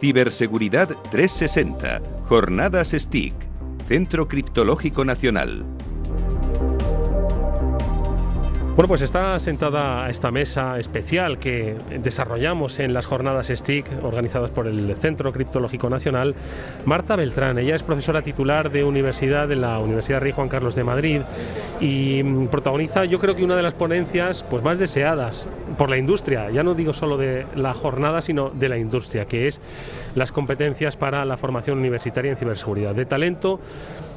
Ciberseguridad 360, Jornadas STIC, Centro Criptológico Nacional. Bueno, pues está sentada esta mesa especial que desarrollamos en las jornadas STIC organizadas por el Centro Criptológico Nacional, Marta Beltrán. Ella es profesora titular de universidad de la Universidad Rey Juan Carlos de Madrid y mm, protagoniza yo creo que una de las ponencias pues más deseadas por la industria, ya no digo solo de la jornada, sino de la industria, que es las competencias para la formación universitaria en ciberseguridad. De talento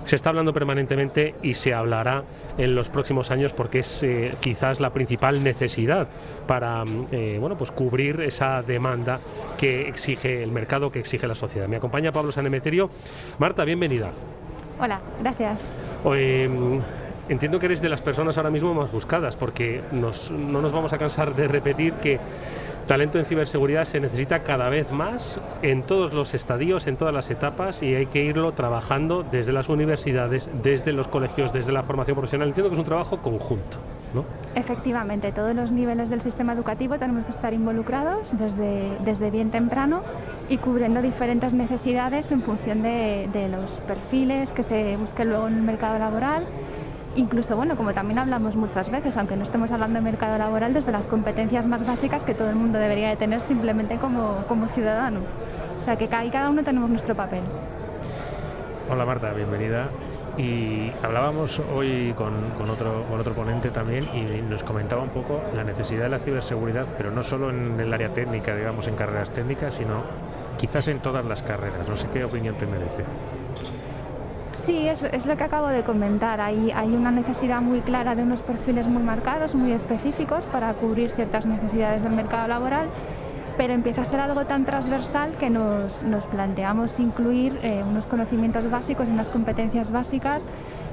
se está hablando permanentemente y se hablará en los próximos años porque es eh, quizás la principal necesidad para mm, eh, bueno, pues cubrir esa demanda que exige el mercado, que exige la sociedad. Me acompaña Pablo Sanemeterio. Marta, bienvenida. Hola, gracias. Mm, entiendo que eres de las personas ahora mismo más buscadas porque no nos vamos a cansar de repetir que talento en ciberseguridad se necesita cada vez más en todos los estadios, en todas las etapas y hay que irlo trabajando desde las universidades, desde los colegios, desde la formación profesional. Entiendo que es un trabajo conjunto. ¿no? Efectivamente, todos los niveles del sistema educativo tenemos que estar involucrados desde, desde bien temprano y cubriendo diferentes necesidades en función de, de los perfiles que se busquen luego en el mercado laboral incluso, bueno, como también hablamos muchas veces, aunque no estemos hablando de mercado laboral, desde las competencias más básicas que todo el mundo debería de tener simplemente como, como ciudadano. O sea, que ahí cada uno tenemos nuestro papel. Hola Marta, bienvenida. Y hablábamos hoy con, con, otro, con otro ponente también y nos comentaba un poco la necesidad de la ciberseguridad, pero no solo en el área técnica, digamos, en carreras técnicas, sino quizás en todas las carreras. No sé qué opinión te merece. Sí, es, lo que acabo de comentar. Hay, hay una necesidad muy clara de unos perfiles muy marcados, muy específicos para cubrir ciertas necesidades del mercado laboral, pero empieza a ser algo tan transversal que nos, planteamos incluir eh, unos conocimientos básicos y unas competencias básicas,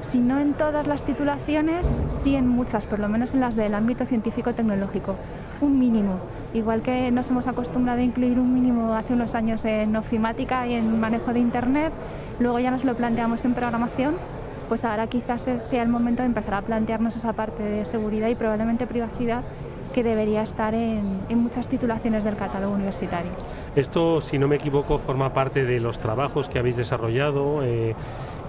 si no en todas las titulaciones, sí en muchas, por lo menos en las del ámbito científico-tecnológico. Un mínimo. Igual que nos hemos acostumbrado a incluir un mínimo hace unos años en ofimática y en manejo de Internet, luego ya nos lo planteamos en programación, pues ahora quizás sea el momento de empezar a plantearnos esa parte de seguridad y probablemente privacidad que debería estar en, muchas titulaciones del catálogo universitario. Esto, si no me equivoco, forma parte de los trabajos que habéis desarrollado. Eh,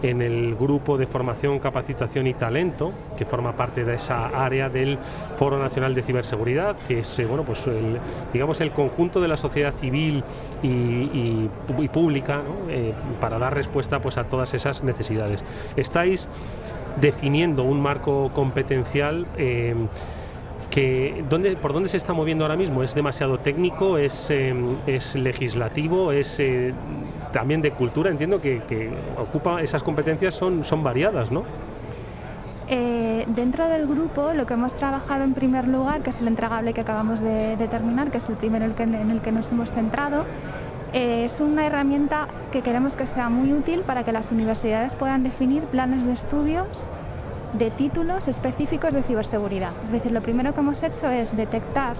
en el grupo de formación, capacitación y talento, que forma parte de esa área del Foro Nacional de Ciberseguridad, que es eh, bueno, pues el, digamos el conjunto de la sociedad civil y, pública eh, para dar respuesta pues, a todas esas necesidades. Estáis definiendo un marco competencial. Eh, que, ¿dónde, ¿por dónde se está moviendo ahora mismo? ¿Es demasiado técnico? ¿Es, es legislativo? ¿Es también de cultura, entiendo que, ocupa esas competencias son, son variadas, ¿no? Eh, dentro del grupo lo que hemos trabajado en primer lugar, que es el entregable que acabamos de, terminar, que es el primero en el que, nos hemos centrado, eh, es una herramienta que queremos que sea muy útil para que las universidades puedan definir planes de estudios de títulos específicos de ciberseguridad. Es decir, lo primero que hemos hecho es detectar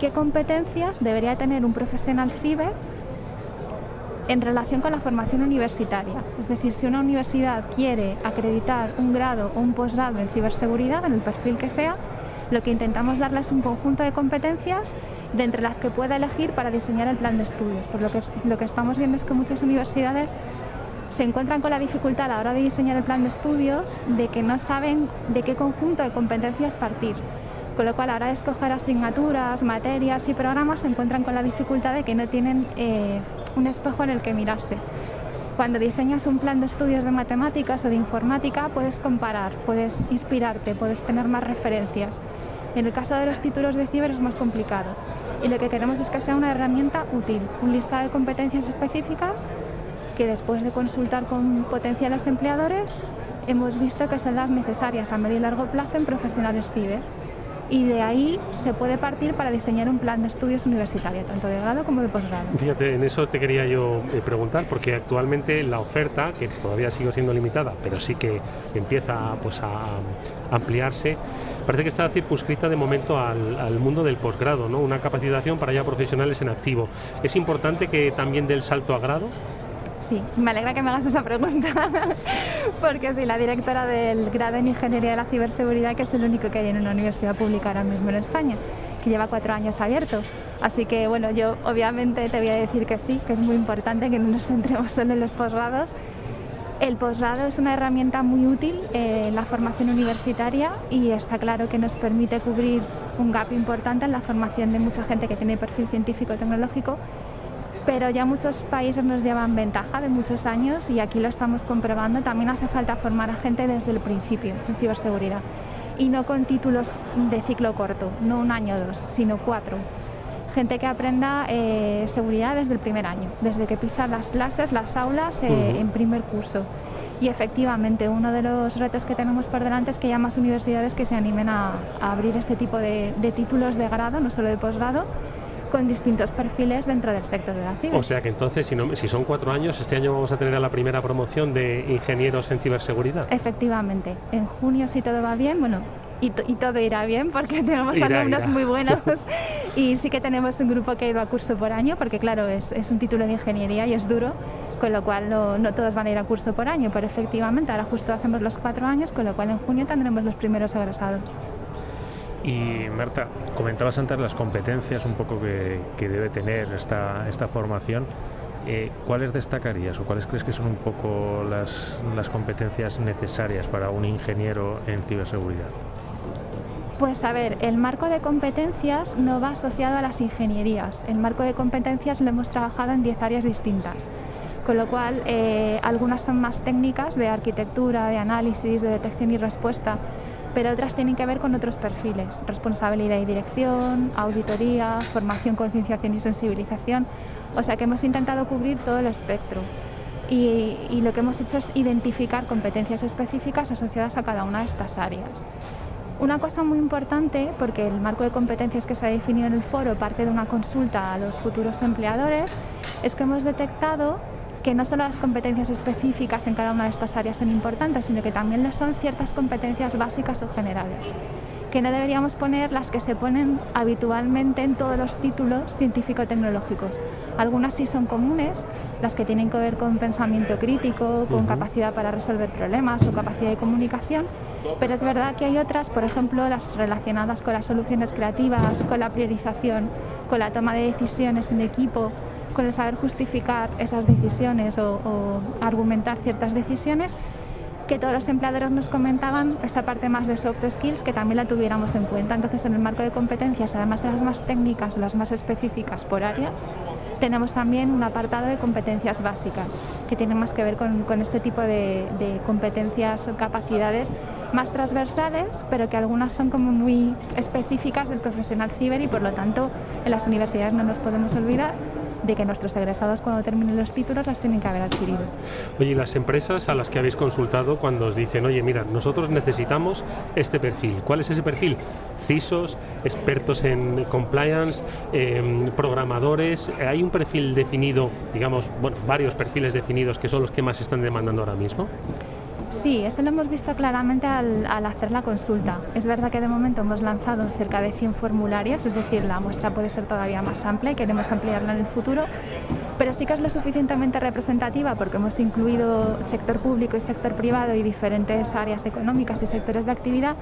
qué competencias debería tener un profesional ciber en relación con la formación universitaria. Es decir, si una universidad quiere acreditar un grado o un posgrado en ciberseguridad, en el perfil que sea, lo que intentamos darle es un conjunto de competencias de entre las que pueda elegir para diseñar el plan de estudios. Por lo que lo que estamos viendo es que muchas universidades se encuentran con la dificultad a la hora de diseñar el plan de estudios de que no saben de qué conjunto de competencias partir. Con lo cual, a la hora de escoger asignaturas, materias y programas, se encuentran con la dificultad de que no tienen eh, un espejo en el que mirarse. Cuando diseñas un plan de estudios de matemáticas o de informática, puedes comparar, puedes inspirarte, puedes tener más referencias. En el caso de los títulos de ciber es más complicado. Y lo que queremos es que sea una herramienta útil, un listado de competencias específicas que después de consultar con potenciales empleadores hemos visto que son las necesarias a medio y largo plazo en profesionales ciber y de ahí se puede partir para diseñar un plan de estudios universitario, tanto de grado como de posgrado. Fíjate, en eso te quería yo eh, preguntar, porque actualmente la oferta, que todavía sigue siendo limitada, pero sí que empieza pues, a ampliarse, parece que está circunscrita de momento al, al mundo del posgrado, ¿no? una capacitación para ya profesionales en activo. ¿Es importante que también dé el salto a grado? Sí, me alegra que me hagas esa pregunta, porque soy la directora del grado en Ingeniería de la Ciberseguridad, que es el único que hay en una universidad pública ahora mismo en España, que lleva cuatro años abierto. Así que bueno, yo obviamente te voy a decir que sí, que es muy importante que no nos centremos solo en los posgrados. El posgrado es una herramienta muy útil en la formación universitaria y está claro que nos permite cubrir un gap importante en la formación de mucha gente que tiene perfil científico-tecnológico, pero ya muchos países nos llevan ventaja de muchos años y aquí lo estamos comprobando. También hace falta formar a gente desde el principio en ciberseguridad y no con títulos de ciclo corto, no un año o dos, sino cuatro. Gente que aprenda eh, seguridad desde el primer año, desde que pisa las clases, las aulas eh, en primer curso. Y efectivamente, uno de los retos que tenemos por delante es que haya más universidades que se animen a, abrir este tipo de, de títulos de grado, no solo de posgrado, con distintos perfiles dentro del sector de la ciber. O sea que entonces, si, no, si son cuatro años, este año vamos a tener a la primera promoción de ingenieros en ciberseguridad. Efectivamente, en junio si todo va bien, bueno, y, todo irá bien porque tenemos alumnos muy buenos y sí que tenemos un grupo que ha ido a curso por año porque claro, es, es un título de ingeniería y es duro, con lo cual no, no, todos van a ir a curso por año, pero efectivamente ahora justo hacemos los cuatro años, con lo cual en junio tendremos los primeros egresados. Y Marta, comentabas antes las competencias un poco que, debe tener esta, esta formación. Eh, ¿Cuáles destacarías o cuáles crees que son un poco las, las competencias necesarias para un ingeniero en ciberseguridad? Pues a ver, el marco de competencias no va asociado a las ingenierías. El marco de competencias lo hemos trabajado en 10 áreas distintas, con lo cual eh, algunas son más técnicas de arquitectura, de análisis, de detección y respuesta, pero otras tienen que ver con otros perfiles, responsabilidad y dirección, auditoría, formación, concienciación y sensibilización. O sea que hemos intentado cubrir todo el espectro. Y, y, lo que hemos hecho es identificar competencias específicas asociadas a cada una de estas áreas. Una cosa muy importante, porque el marco de competencias que se ha definido en el foro parte de una consulta a los futuros empleadores, es que hemos detectado que no solo las competencias específicas en cada una de estas áreas son importantes, sino que también lo son ciertas competencias básicas o generales, que no deberíamos poner las que se ponen habitualmente en todos los títulos científico-tecnológicos. Algunas sí son comunes, las que tienen que ver con pensamiento crítico, con capacidad para resolver problemas o capacidad de comunicación, pero es verdad que hay otras, por ejemplo, las relacionadas con las soluciones creativas, con la priorización, con la toma de decisiones en equipo, con el saber justificar esas decisiones o, argumentar ciertas decisiones, que todos los empleadores nos comentaban esta parte más de soft skills que también la tuviéramos en cuenta. Entonces, en el marco de competencias, además de las más técnicas las más específicas por área, tenemos también un apartado de competencias básicas, que tiene más que ver con, este tipo de, de competencias o capacidades más transversales, pero que algunas son como muy específicas del profesional ciber y por lo tanto en las universidades no nos podemos olvidar de que nuestros egresados cuando terminen los títulos las tienen que haber adquirido. Oye, ¿y las empresas a las que habéis consultado cuando os dicen, oye, mira, nosotros necesitamos este perfil? ¿Cuál es ese perfil? CISOs, expertos en compliance, em, programadores. ¿Hay un perfil definido, digamos, bueno, varios perfiles definidos que son los que más están demandando ahora mismo? Sí, eso lo hemos visto claramente al, hacer la consulta. Es verdad que de momento hemos lanzado cerca de 100 formularios, es decir, la muestra puede ser todavía más amplia y queremos ampliarla en el futuro, pero sí que es lo suficientemente representativa porque hemos incluido sector público y sector privado y diferentes áreas económicas y sectores de actividad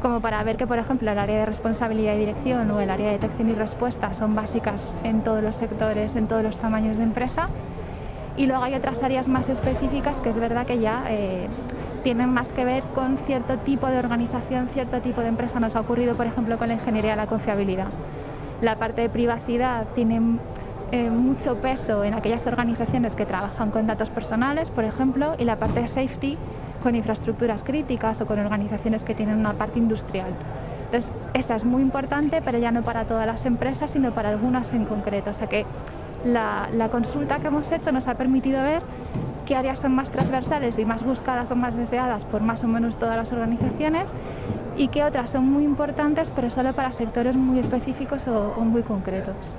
como para ver que, por ejemplo, el área de responsabilidad y dirección o el área de detección y respuesta son básicas en todos los sectores, en todos los tamaños de empresa y luego hay otras áreas más específicas que es verdad que ya eh, tienen más que ver con cierto tipo de organización, cierto tipo de empresa. Nos ha ocurrido, por ejemplo, con la ingeniería de la confiabilidad. La parte de privacidad tiene eh, mucho peso en aquellas organizaciones que trabajan con datos personales, por ejemplo, y la parte de safety con infraestructuras críticas o con organizaciones que tienen una parte industrial. Entonces, esa es muy importante, pero ya no para todas las empresas, sino para algunas en concreto. O sea que la, consulta que hemos hecho nos ha permitido ver qué áreas son más transversales y más buscadas o más deseadas por más o menos todas las organizaciones y qué otras son muy importantes pero solo para sectores muy específicos o, muy concretos.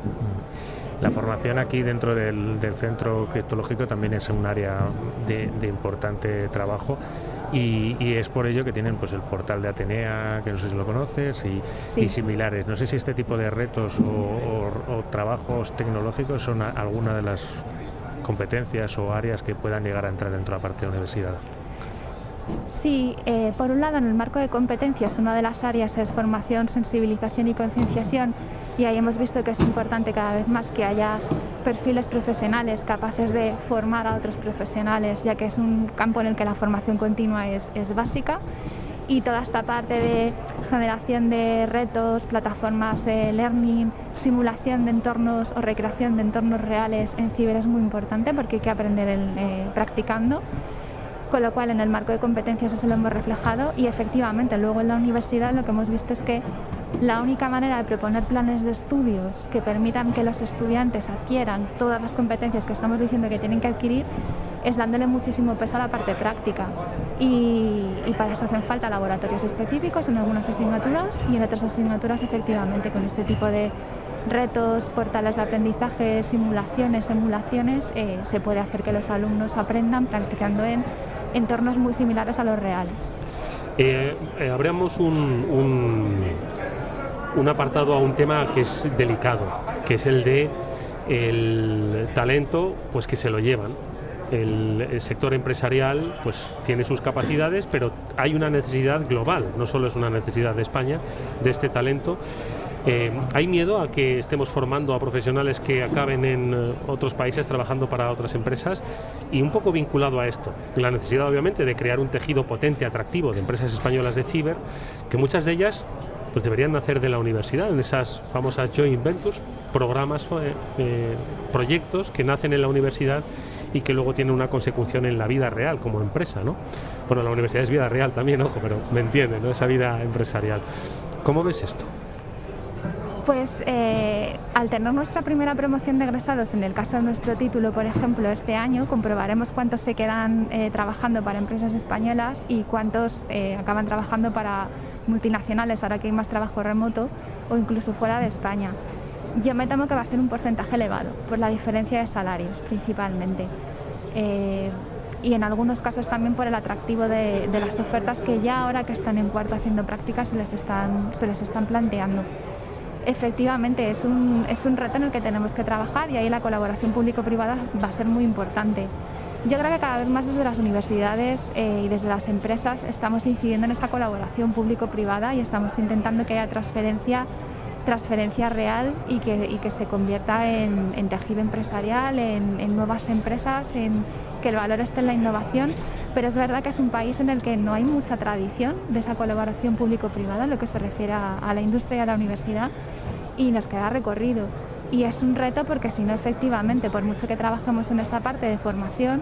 La formación aquí dentro del, centro criptológico también es un área de, importante trabajo y, es por ello que tienen pues el portal de Atenea, que no sé si lo conoces, y, similares. No sé si este tipo de retos o, trabajos tecnológicos son alguna de las competencias o áreas que puedan llegar a entrar dentro de la parte de la universidad. Sí, eh, por un lado en el marco de competencias una de las áreas es formación, sensibilización y concienciación y ahí hemos visto que es importante cada vez más que haya perfiles profesionales capaces de formar a otros profesionales, ya que es un campo en el que la formación continua es, es básica y toda esta parte de generación de retos, plataformas de learning, simulación de entornos o recreación de entornos reales en ciber es muy importante porque hay que aprender eh, practicando. Con lo cual en el marco de competencias eso lo hemos reflejado y efectivamente luego en la universidad lo que hemos visto es que la única manera de proponer planes de estudios que permitan que los estudiantes adquieran todas las competencias que estamos diciendo que tienen que adquirir es dándole muchísimo peso a la parte práctica. Y, para eso hacen falta laboratorios específicos en algunas asignaturas y en otras asignaturas efectivamente con este tipo de retos, portales de aprendizaje, simulaciones, emulaciones, eh, se puede hacer que los alumnos aprendan practicando en entornos muy similares a los reales. Eh, eh un, un, apartado a un tema que es delicado, que es el de el talento, pues que se lo llevan el, sector empresarial pues tiene sus capacidades, pero hay una necesidad global, no solo es una necesidad de España, de este talento. Eh, ¿Hay miedo a que estemos formando a profesionales que acaben en eh, otros países trabajando para otras empresas? Y un poco vinculado a esto, la necesidad obviamente de crear un tejido potente, atractivo de empresas españolas de ciber, que muchas de ellas pues deberían nacer de la universidad, en esas famosas joint ventures, programas, eh, proyectos que nacen en la universidad y que luego tiene una consecución en la vida real como empresa, ¿no? Bueno, la universidad es vida real también, ojo, pero me entiende, ¿no? Esa vida empresarial. ¿Cómo ves esto? Pues eh, al tener nuestra primera promoción de egresados, en el caso de nuestro título, por ejemplo, este año, comprobaremos cuántos se quedan eh, trabajando para empresas españolas y cuántos eh, acaban trabajando para multinacionales, ahora que hay más trabajo remoto, o incluso fuera de España. Yo me temo que va a ser un porcentaje elevado, por la diferencia de salarios principalmente. Y en algunos casos también por el atractivo de, las ofertas que ya ahora que están en cuarto haciendo prácticas se les están, se les están planteando. Efectivamente, es un, es un reto en el que tenemos que trabajar y ahí la colaboración público-privada va a ser muy importante. Yo creo que cada vez más desde las universidades eh, y desde las empresas estamos incidiendo en esa colaboración público-privada y estamos intentando que haya transferencia transferencia real y que, que se convierta en, tejido empresarial, en, nuevas empresas, en que el valor esté en la innovación. Pero es verdad que es un país en el que no hay mucha tradición de esa colaboración público-privada en lo que se refiere a, la industria y a la universidad y nos queda recorrido. Y es un reto porque si no, efectivamente, por mucho que trabajemos en esta parte de formación,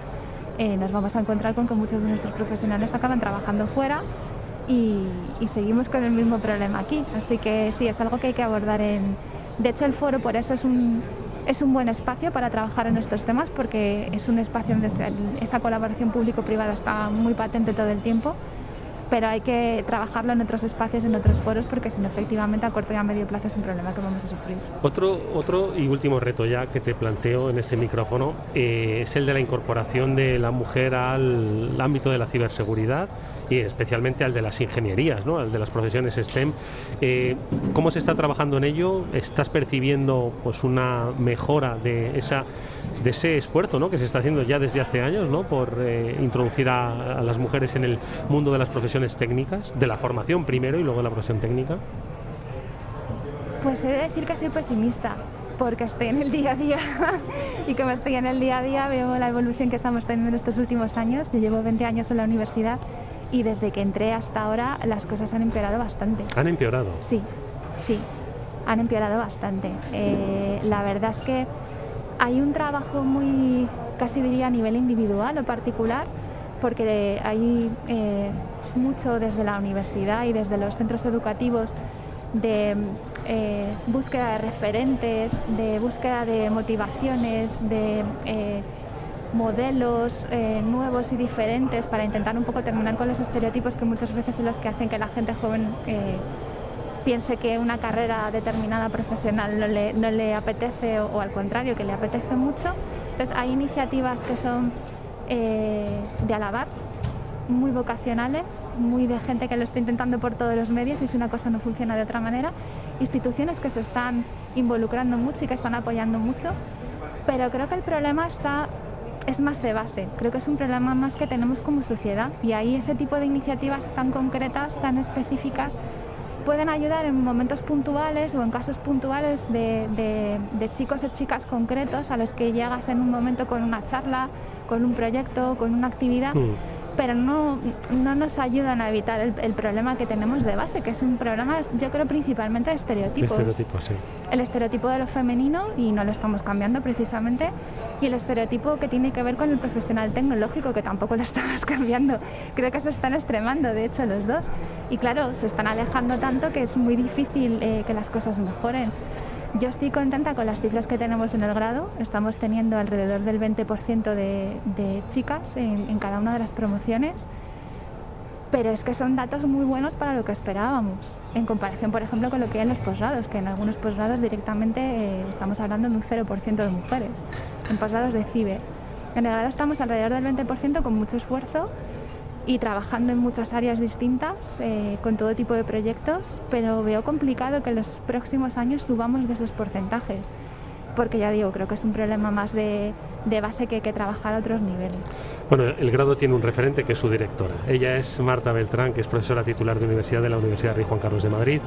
eh, nos vamos a encontrar con que muchos de nuestros profesionales acaban trabajando fuera y, seguimos con el mismo problema aquí. Así que sí, es algo que hay que abordar en... De hecho, el foro por eso es un, es un buen espacio para trabajar en estos temas porque es un espacio donde esa colaboración público-privada está muy patente todo el tiempo pero hay que trabajarlo en otros espacios, en otros foros, porque si no, efectivamente, a corto y a medio plazo es un problema que vamos a sufrir. Otro, otro y último reto ya que te planteo en este micrófono eh, es el de la incorporación de la mujer al ámbito de la ciberseguridad y especialmente al de las ingenierías, ¿no? al de las profesiones STEM. Eh, ¿Cómo se está trabajando en ello? ¿Estás percibiendo pues, una mejora de, esa, de ese esfuerzo ¿no? que se está haciendo ya desde hace años ¿no? por eh, introducir a, las mujeres en el mundo de las profesiones técnicas, de la formación primero y luego de la profesión técnica? Pues he de decir que soy pesimista porque estoy en el día a día y como estoy en el día a día veo la evolución que estamos teniendo en estos últimos años. Yo llevo 20 años en la universidad y desde que entré hasta ahora las cosas han empeorado bastante. ¿Han empeorado? Sí, sí, han empeorado bastante. Eh, la verdad es que hay un trabajo muy, casi diría a nivel individual o particular, porque hay eh, mucho desde la universidad y desde los centros educativos de eh, búsqueda de referentes, de búsqueda de motivaciones, de modelos eh, nuevos y diferentes para intentar un poco terminar con los estereotipos que muchas veces son los que hacen que la gente joven eh, piense que una carrera determinada profesional no le, no le apetece o, al contrario, que le apetece mucho. Entonces hay iniciativas que son eh, de alabar, muy vocacionales, muy de gente que lo está intentando por todos los medios y si una cosa no funciona de otra manera, instituciones que se están involucrando mucho y que están apoyando mucho, pero creo que el problema está es más de base. Creo que es un problema más que tenemos como sociedad y ahí ese tipo de iniciativas tan concretas, tan específicas, pueden ayudar en momentos puntuales o en casos puntuales de, chicos o chicas concretos a los que llegas en un momento con una charla, con un proyecto, con una actividad. Mm pero no, no nos ayudan a evitar el, problema que tenemos de base, que es un problema, yo creo, principalmente de estereotipos. El estereotipo de lo femenino, y no lo estamos cambiando precisamente, y el estereotipo que tiene que ver con el profesional tecnológico, que tampoco lo estamos cambiando. Creo que se están extremando, de hecho, los dos. Y claro, se están alejando tanto que es muy difícil eh, que las cosas mejoren. Yo estoy contenta con las cifras que tenemos en el grado. Estamos teniendo alrededor del 20% de, chicas en, cada una de las promociones. Pero es que son datos muy buenos para lo que esperábamos, en comparación, por ejemplo, con lo que hay en los posgrados, que en algunos posgrados directamente eh, estamos hablando de un 0% de mujeres, en posgrados de CIBE. En el grado estamos alrededor del 20% con mucho esfuerzo y trabajando en muchas áreas distintas, eh, con todo tipo de proyectos, pero veo complicado que en los próximos años subamos de esos porcentajes, porque ya digo, creo que es un problema más de, de base que hay que trabajar a otros niveles. Bueno, el grado tiene un referente que es su directora. Ella es Marta Beltrán, que es profesora titular de Universidad de la Universidad Rey Juan Carlos de Madrid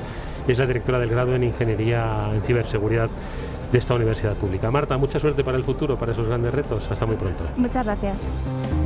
y es la directora del grado en Ingeniería en Ciberseguridad de esta universidad pública. Marta, mucha suerte para el futuro, para esos grandes retos. Hasta muy pronto. Muchas gracias.